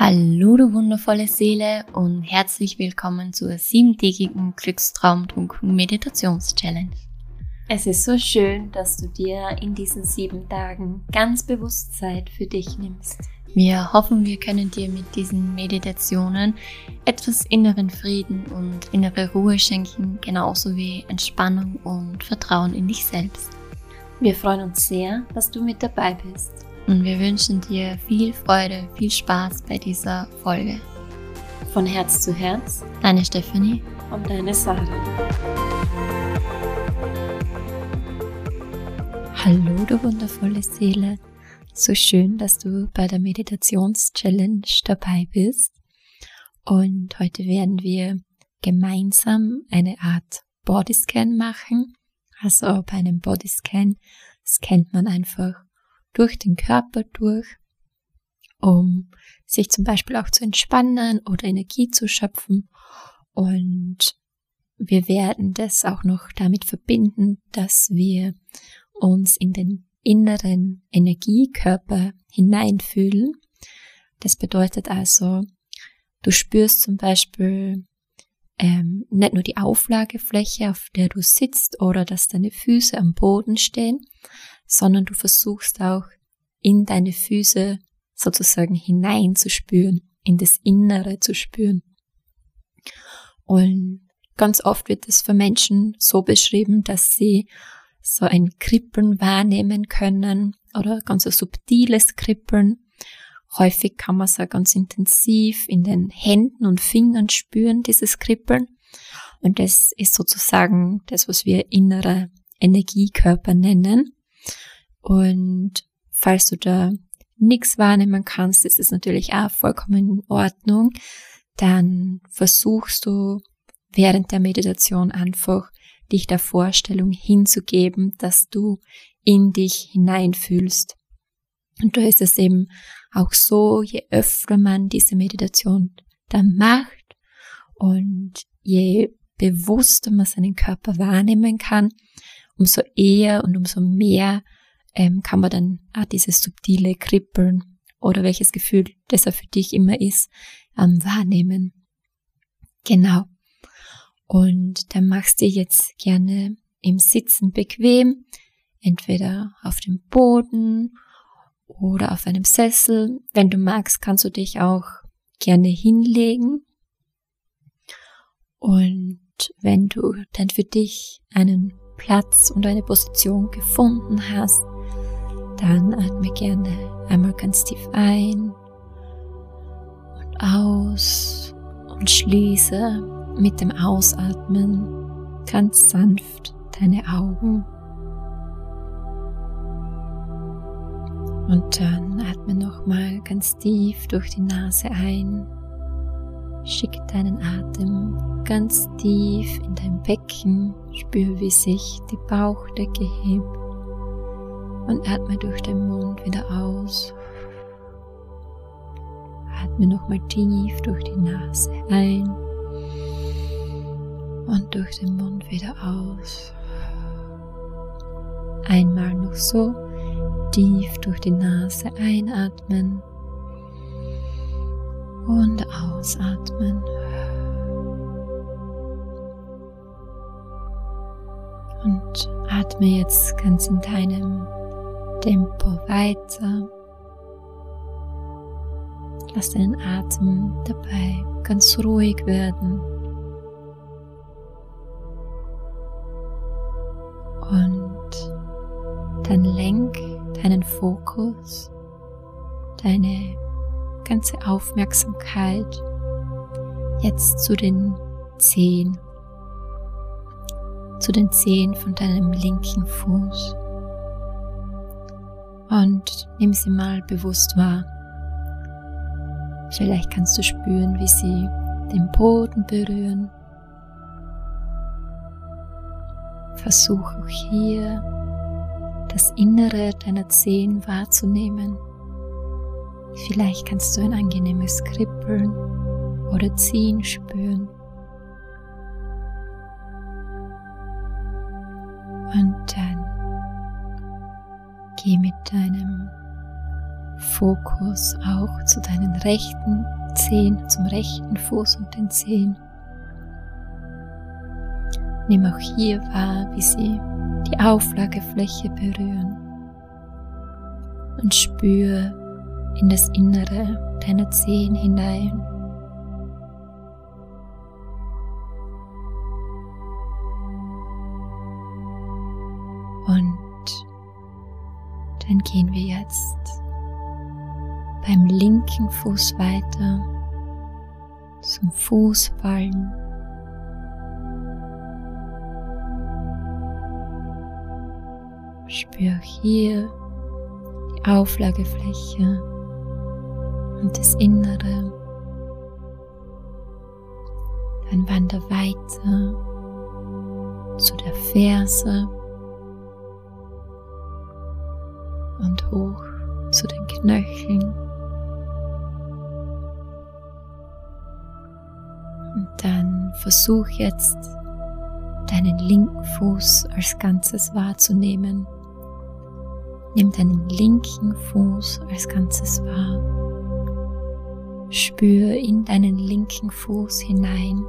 Hallo, du wundervolle Seele und herzlich willkommen zur siebentägigen Glückstraumtrunken Meditations-Challenge. Es ist so schön, dass du dir in diesen sieben Tagen ganz bewusst Zeit für dich nimmst. Wir hoffen, wir können dir mit diesen Meditationen etwas inneren Frieden und innere Ruhe schenken, genauso wie Entspannung und Vertrauen in dich selbst. Wir freuen uns sehr, dass du mit dabei bist und wir wünschen dir viel Freude, viel Spaß bei dieser Folge. Von Herz zu Herz, deine Stephanie und deine Sarah. Hallo, du wundervolle Seele. So schön, dass du bei der Meditations-Challenge dabei bist. Und heute werden wir gemeinsam eine Art Bodyscan machen. Also bei einem Bodyscan scannt man einfach durch den Körper durch, um sich zum Beispiel auch zu entspannen oder Energie zu schöpfen. Und wir werden das auch noch damit verbinden, dass wir uns in den inneren Energiekörper hineinfühlen. Das bedeutet also, du spürst zum Beispiel ähm, nicht nur die Auflagefläche, auf der du sitzt oder dass deine Füße am Boden stehen, sondern du versuchst auch in deine Füße sozusagen hineinzuspüren, in das Innere zu spüren. Und ganz oft wird es für Menschen so beschrieben, dass sie so ein Kribbeln wahrnehmen können oder ganz ein subtiles Kribbeln. Häufig kann man es auch ganz intensiv in den Händen und Fingern spüren, dieses Kribbeln. Und das ist sozusagen das, was wir innere Energiekörper nennen. Und falls du da nichts wahrnehmen kannst, ist es natürlich auch vollkommen in Ordnung. Dann versuchst du während der Meditation einfach dich der Vorstellung hinzugeben, dass du in dich hineinfühlst. Und da ist es eben auch so, je öfter man diese Meditation dann macht und je bewusster man seinen Körper wahrnehmen kann, umso eher und umso mehr ähm, kann man dann auch dieses subtile Kribbeln oder welches Gefühl das er für dich immer ist, ähm, wahrnehmen. Genau. Und dann machst du jetzt gerne im Sitzen bequem, entweder auf dem Boden oder auf einem Sessel. Wenn du magst, kannst du dich auch gerne hinlegen. Und wenn du dann für dich einen Platz und eine Position gefunden hast, dann atme gerne einmal ganz tief ein und aus und schließe mit dem Ausatmen ganz sanft deine Augen. Und dann atme nochmal ganz tief durch die Nase ein. Schick deinen Atem ganz tief in dein Becken. Spür, wie sich die Bauchdecke hebt und atme durch den Mund wieder aus. Atme nochmal tief durch die Nase ein und durch den Mund wieder aus. Einmal noch so tief durch die Nase einatmen und ausatmen. Und atme jetzt ganz in deinem Tempo weiter. Lass deinen Atem dabei ganz ruhig werden. Und dann lenk deinen Fokus, deine ganze Aufmerksamkeit jetzt zu den Zehen, zu den Zehen von deinem linken Fuß und nimm sie mal bewusst wahr. Vielleicht kannst du spüren, wie sie den Boden berühren. Versuch auch hier das Innere deiner Zehen wahrzunehmen. Vielleicht kannst du ein angenehmes Kribbeln oder Ziehen spüren. Und dann Geh mit deinem Fokus auch zu deinen rechten Zehen, zum rechten Fuß und den Zehen. Nimm auch hier wahr, wie sie die Auflagefläche berühren und spür in das Innere deiner Zehen hinein. Und dann gehen wir jetzt beim linken Fuß weiter zum Fußballen. Spür hier die Auflagefläche und das Innere. Dann wander weiter zu der Ferse und hoch zu den Knöcheln. Und dann versuch jetzt deinen linken Fuß als Ganzes wahrzunehmen. Nimm deinen linken Fuß als Ganzes wahr. Spür in deinen linken Fuß hinein.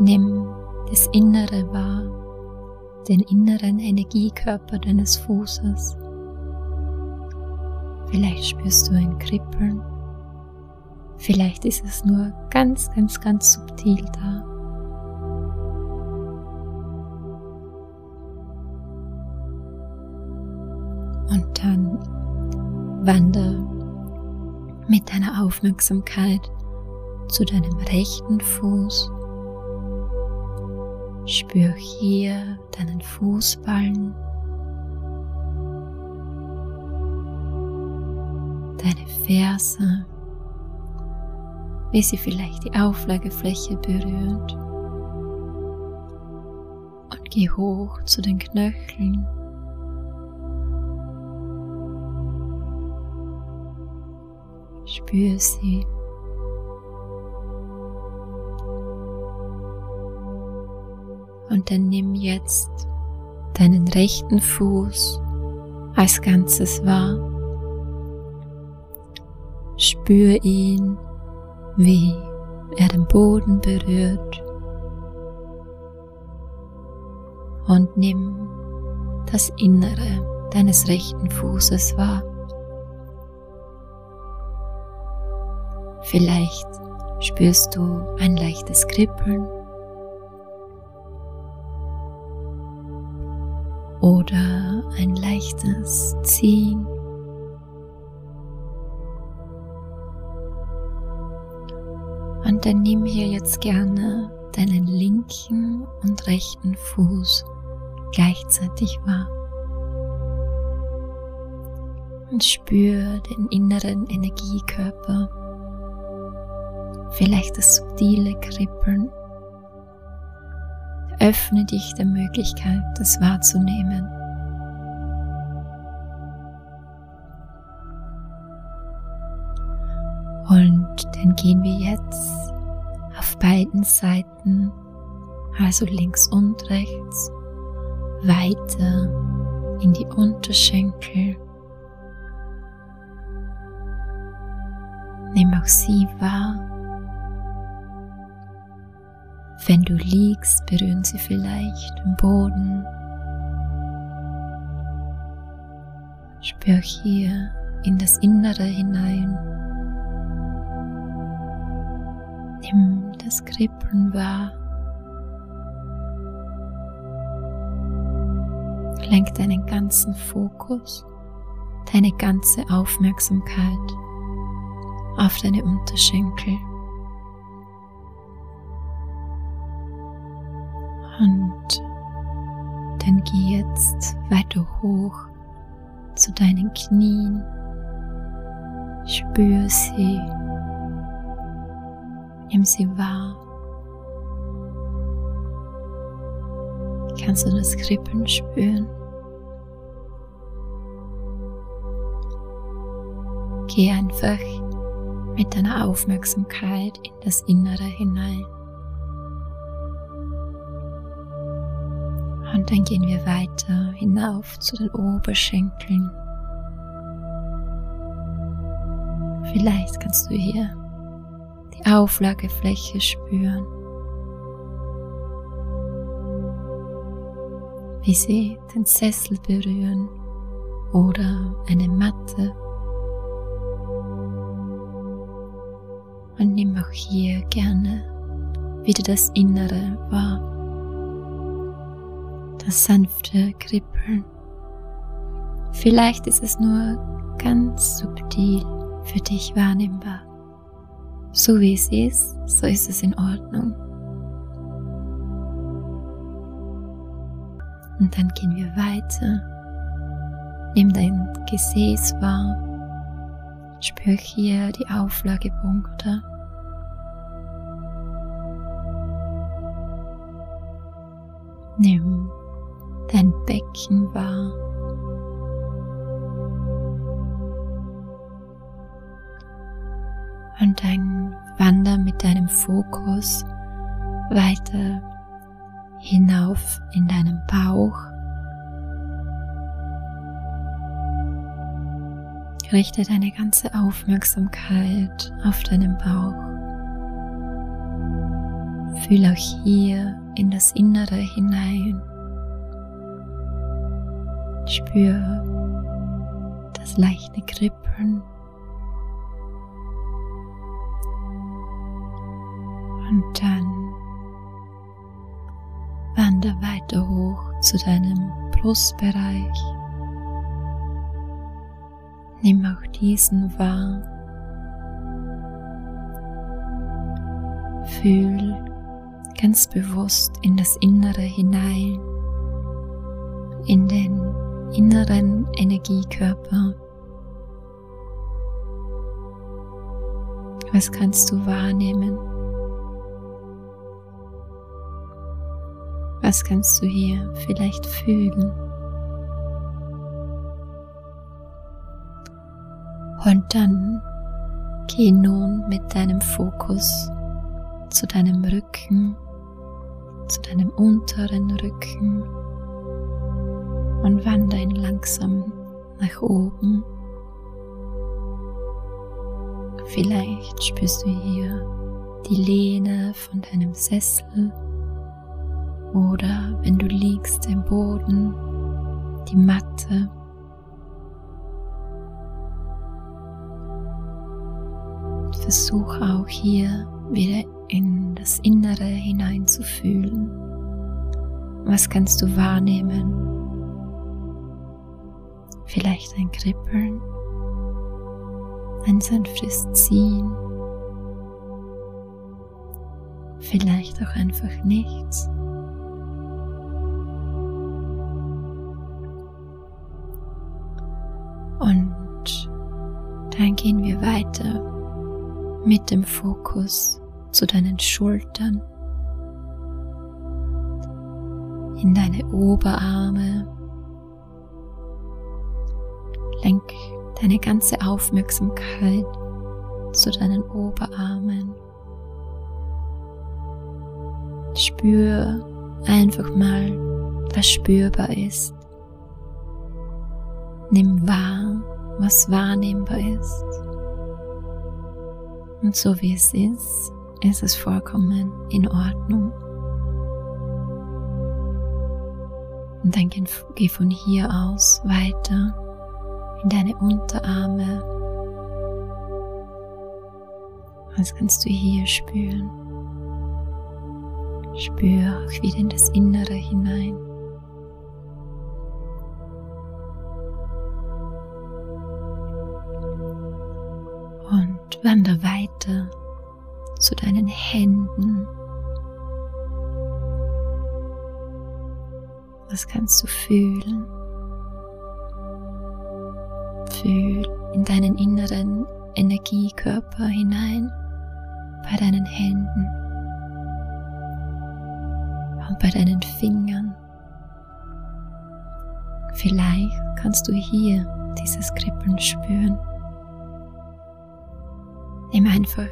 Nimm das Innere wahr, den inneren Energiekörper deines Fußes. Vielleicht spürst du ein Kribbeln. Vielleicht ist es nur ganz, ganz, ganz subtil da. Und dann wander mit deiner Aufmerksamkeit zu deinem rechten Fuß. Spür hier deinen Fußballen deine Ferse, wie sie vielleicht die Auflagefläche berührt. Und geh hoch zu den Knöcheln. Spür sie. Und dann nimm jetzt deinen rechten Fuß als Ganzes wahr. Spür ihn, wie er den Boden berührt und nimm das Innere deines rechten Fußes wahr. Vielleicht spürst du ein leichtes Kribbeln oder ein leichtes Ziehen. Und dann nimm hier jetzt gerne deinen linken und rechten Fuß gleichzeitig wahr. Und spür den inneren Energiekörper, vielleicht das subtile Kribbeln. Öffne dich der Möglichkeit, das wahrzunehmen. Und dann gehen wir jetzt auf beiden Seiten, also links und rechts, weiter in die Unterschenkel. Nimm auch sie wahr. Wenn du liegst, berühren sie vielleicht den Boden. Spür hier in das Innere hinein. Nimm das Kribbeln wahr. Lenk deinen ganzen Fokus, deine ganze Aufmerksamkeit auf deine Unterschenkel. Geh jetzt weiter hoch zu deinen Knien. Spür sie Nimm sie wahr. Kannst du das Kribbeln spüren? Geh einfach mit deiner Aufmerksamkeit in das Innere hinein. Und dann gehen wir weiter hinauf zu den Oberschenkeln. Vielleicht kannst du hier die Auflagefläche spüren, wie sie den Sessel berühren oder eine Matte. Und nimm auch hier gerne wieder das Innere wahr, das sanfte Kribbeln. Vielleicht ist es nur ganz subtil für dich wahrnehmbar. So wie es ist, so ist es in Ordnung. Und dann gehen wir weiter. Nimm dein Gesäß wahr. Spür hier die Auflagepunkte. Nimm dein Becken wahr. und dann wander mit deinem Fokus weiter hinauf in deinen Bauch. Richte deine ganze Aufmerksamkeit auf deinen Bauch. Fühl auch hier in das Innere hinein. Spür das leichte Kribbeln Und dann wander weiter hoch zu deinem Brustbereich. Nimm auch diesen wahr. Fühl ganz bewusst in das Innere hinein, in den inneren Energiekörper. Was kannst du wahrnehmen? Was kannst du hier vielleicht fühlen? Und dann geh nun mit deinem Fokus zu deinem Rücken, zu deinem unteren Rücken und wandere ihn langsam nach oben. Vielleicht spürst du hier die Lehne von deinem Sessel oder wenn du liegst im Boden, die Matte. Versuch auch hier wieder in das Innere hineinzufühlen. Was kannst du wahrnehmen? Vielleicht ein Kribbeln, ein sanftes Ziehen, vielleicht auch einfach nichts. Und dann gehen wir weiter mit dem Fokus zu deinen Schultern, in deine Oberarme. Lenk deine ganze Aufmerksamkeit zu deinen Oberarmen. Spür einfach mal, was spürbar ist. Nimm wahr, was wahrnehmbar ist. Und so wie es ist, ist es vollkommen in Ordnung. Und dann geh von hier aus weiter in deine Unterarme. Was kannst du hier spüren? Spür auch wieder in das Innere hinein. und wander weiter zu deinen Händen. Was kannst du fühlen? Fühl in deinen inneren Energiekörper hinein bei deinen Händen und bei deinen Fingern. Vielleicht kannst du hier dieses Kribbeln spüren. Nimm einfach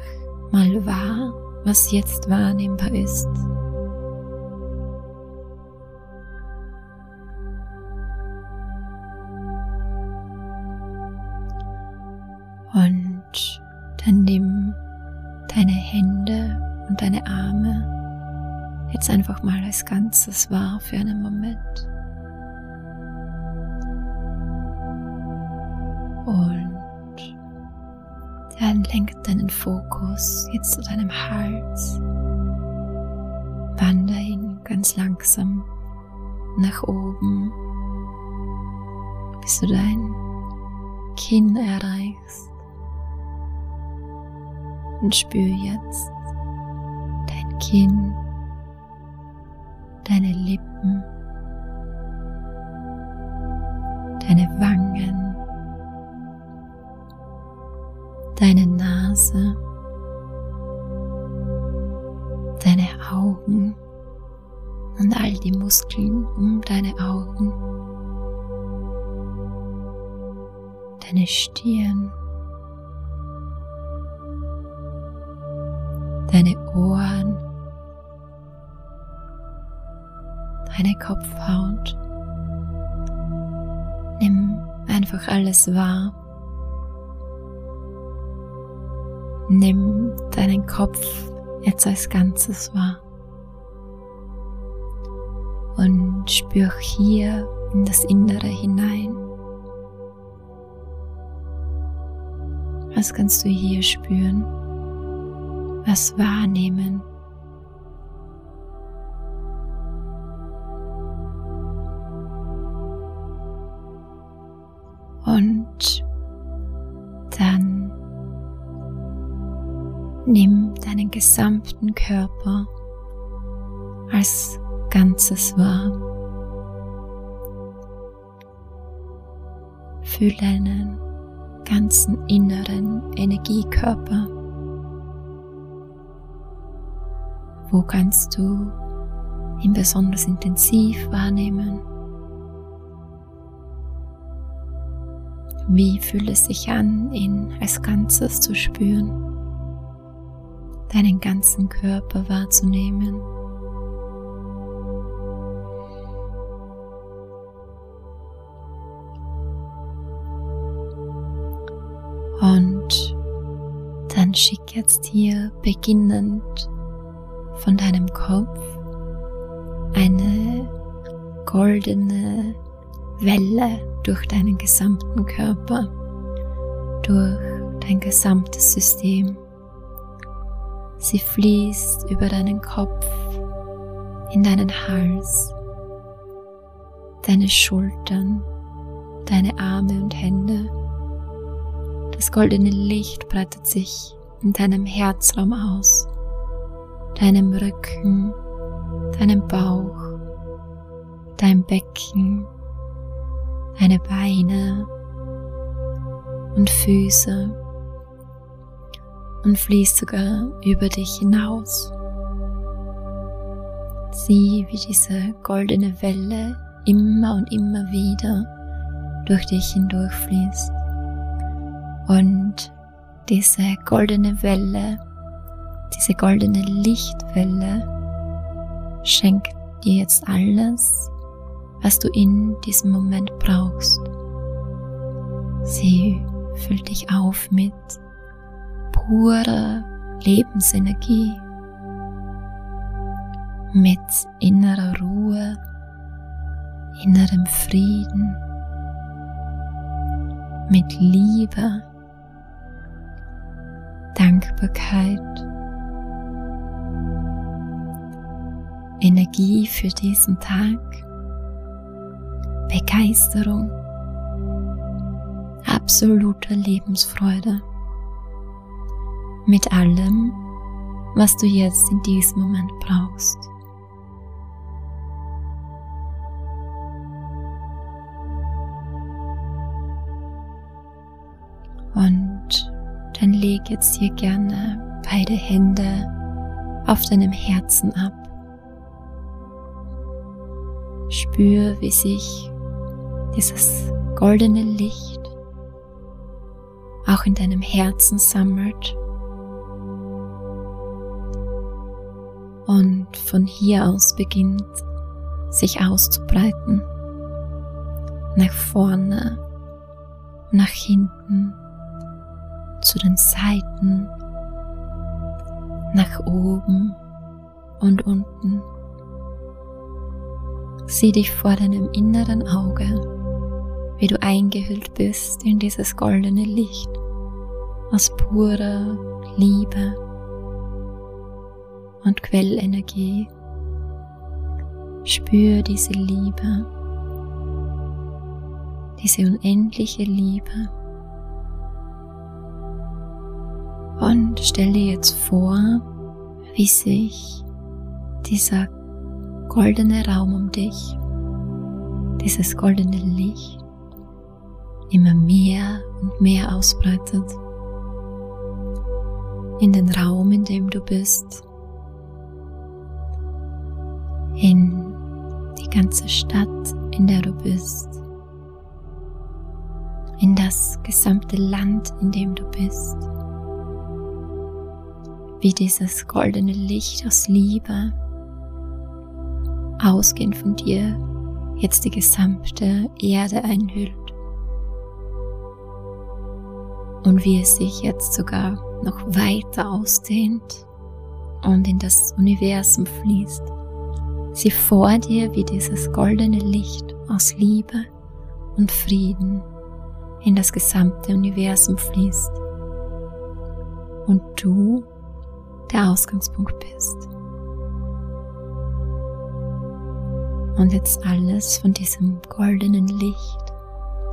mal wahr, was jetzt wahrnehmbar ist. Als Ganzes wahr für einen Moment. Und dann lenk deinen Fokus jetzt zu deinem Hals. Wander ihn ganz langsam nach oben, bis du dein Kinn erreichst. Und spür jetzt dein Kinn, deine Lippen, deine Wangen, deine Nase, deine Augen und all die Muskeln um deine Augen, deine Stirn, deine Ohren, deine Kopfhaut. Nimm einfach alles wahr. Nimm deinen Kopf jetzt als Ganzes wahr. Und spür hier in das Innere hinein. Was kannst du hier spüren? Was wahrnehmen? Gesamten Körper als Ganzes wahr. Fühl deinen ganzen inneren Energiekörper. Wo kannst du ihn besonders intensiv wahrnehmen? Wie fühlt es sich an, ihn als Ganzes zu spüren? Deinen ganzen Körper wahrzunehmen. Und dann schick jetzt hier beginnend von deinem Kopf eine goldene Welle durch deinen gesamten Körper, durch dein gesamtes System. Sie fließt über deinen Kopf, in deinen Hals, deine Schultern, deine Arme und Hände. Das goldene Licht breitet sich in deinem Herzraum aus, deinem Rücken, deinem Bauch, deinem Becken, deine Beine und Füße und fließt sogar über dich hinaus. Sieh, wie diese goldene Welle immer und immer wieder durch dich hindurchfließt. Und diese goldene Welle, diese goldene Lichtwelle schenkt dir jetzt alles, was du in diesem Moment brauchst. Sie füllt dich auf mit purer Lebensenergie, mit innerer Ruhe, innerem Frieden, mit Liebe Dankbarkeit, Energie für diesen Tag, Begeisterung, absolute Lebensfreude mit allem, was du jetzt in diesem Moment brauchst. Und dann leg jetzt hier gerne beide Hände auf deinem Herzen ab. Spür, wie sich dieses goldene Licht auch in deinem Herzen sammelt. Und von hier aus beginnt sich auszubreiten. Nach vorne, nach hinten zu den Seiten, nach oben und unten. Sieh dich vor deinem inneren Auge, wie du eingehüllt bist in dieses goldene Licht aus purer Liebe und Quellenergie. Spür diese Liebe, diese unendliche Liebe. Und stell dir jetzt vor, wie sich dieser goldene Raum um dich, dieses goldene Licht immer mehr und mehr ausbreitet. In den Raum, in dem du bist. In die ganze Stadt, in der du bist. In das gesamte Land, in dem du bist. Wie dieses goldene Licht aus Liebe ausgehend von dir jetzt die gesamte Erde einhüllt. Und wie es sich jetzt sogar noch weiter ausdehnt und in das Universum fließt. Sieh vor dir, wie dieses goldene Licht aus Liebe und Frieden in das gesamte Universum fließt. Und du der Ausgangspunkt bist. und jetzt alles von diesem goldenen Licht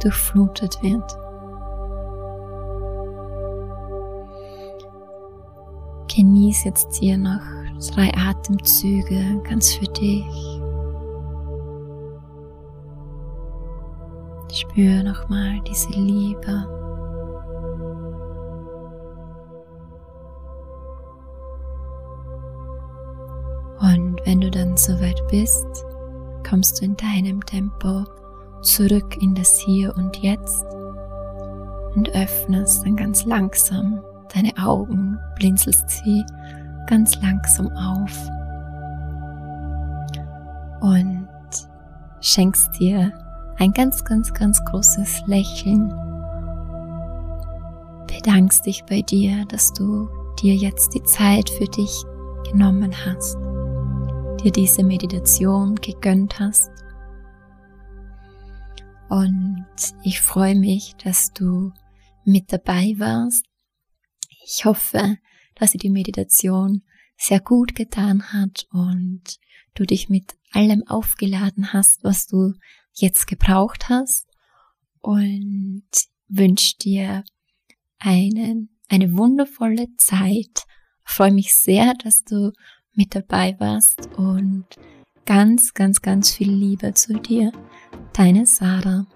durchflutet wird. Genieß jetzt hier noch drei Atemzüge ganz für dich. Spür nochmal diese Liebe. Und wenn du dann soweit bist, kommst du in deinem Tempo zurück in das Hier und Jetzt und öffnest dann ganz langsam deine Augen, blinzelst sie ganz langsam auf und schenkst dir ein ganz, ganz, ganz großes Lächeln. Bedankst dich bei dir, dass du dir jetzt die Zeit für dich genommen hast dir diese Meditation gegönnt hast. Und ich freue mich, dass du mit dabei warst. Ich hoffe, dass dir die Meditation sehr gut getan hat und du dich mit allem aufgeladen hast, was du jetzt gebraucht hast und wünsche dir einen, eine wundervolle Zeit. Ich freue mich sehr, dass du mit dabei warst und ganz, ganz, ganz viel Liebe zu dir. Deine Sarah.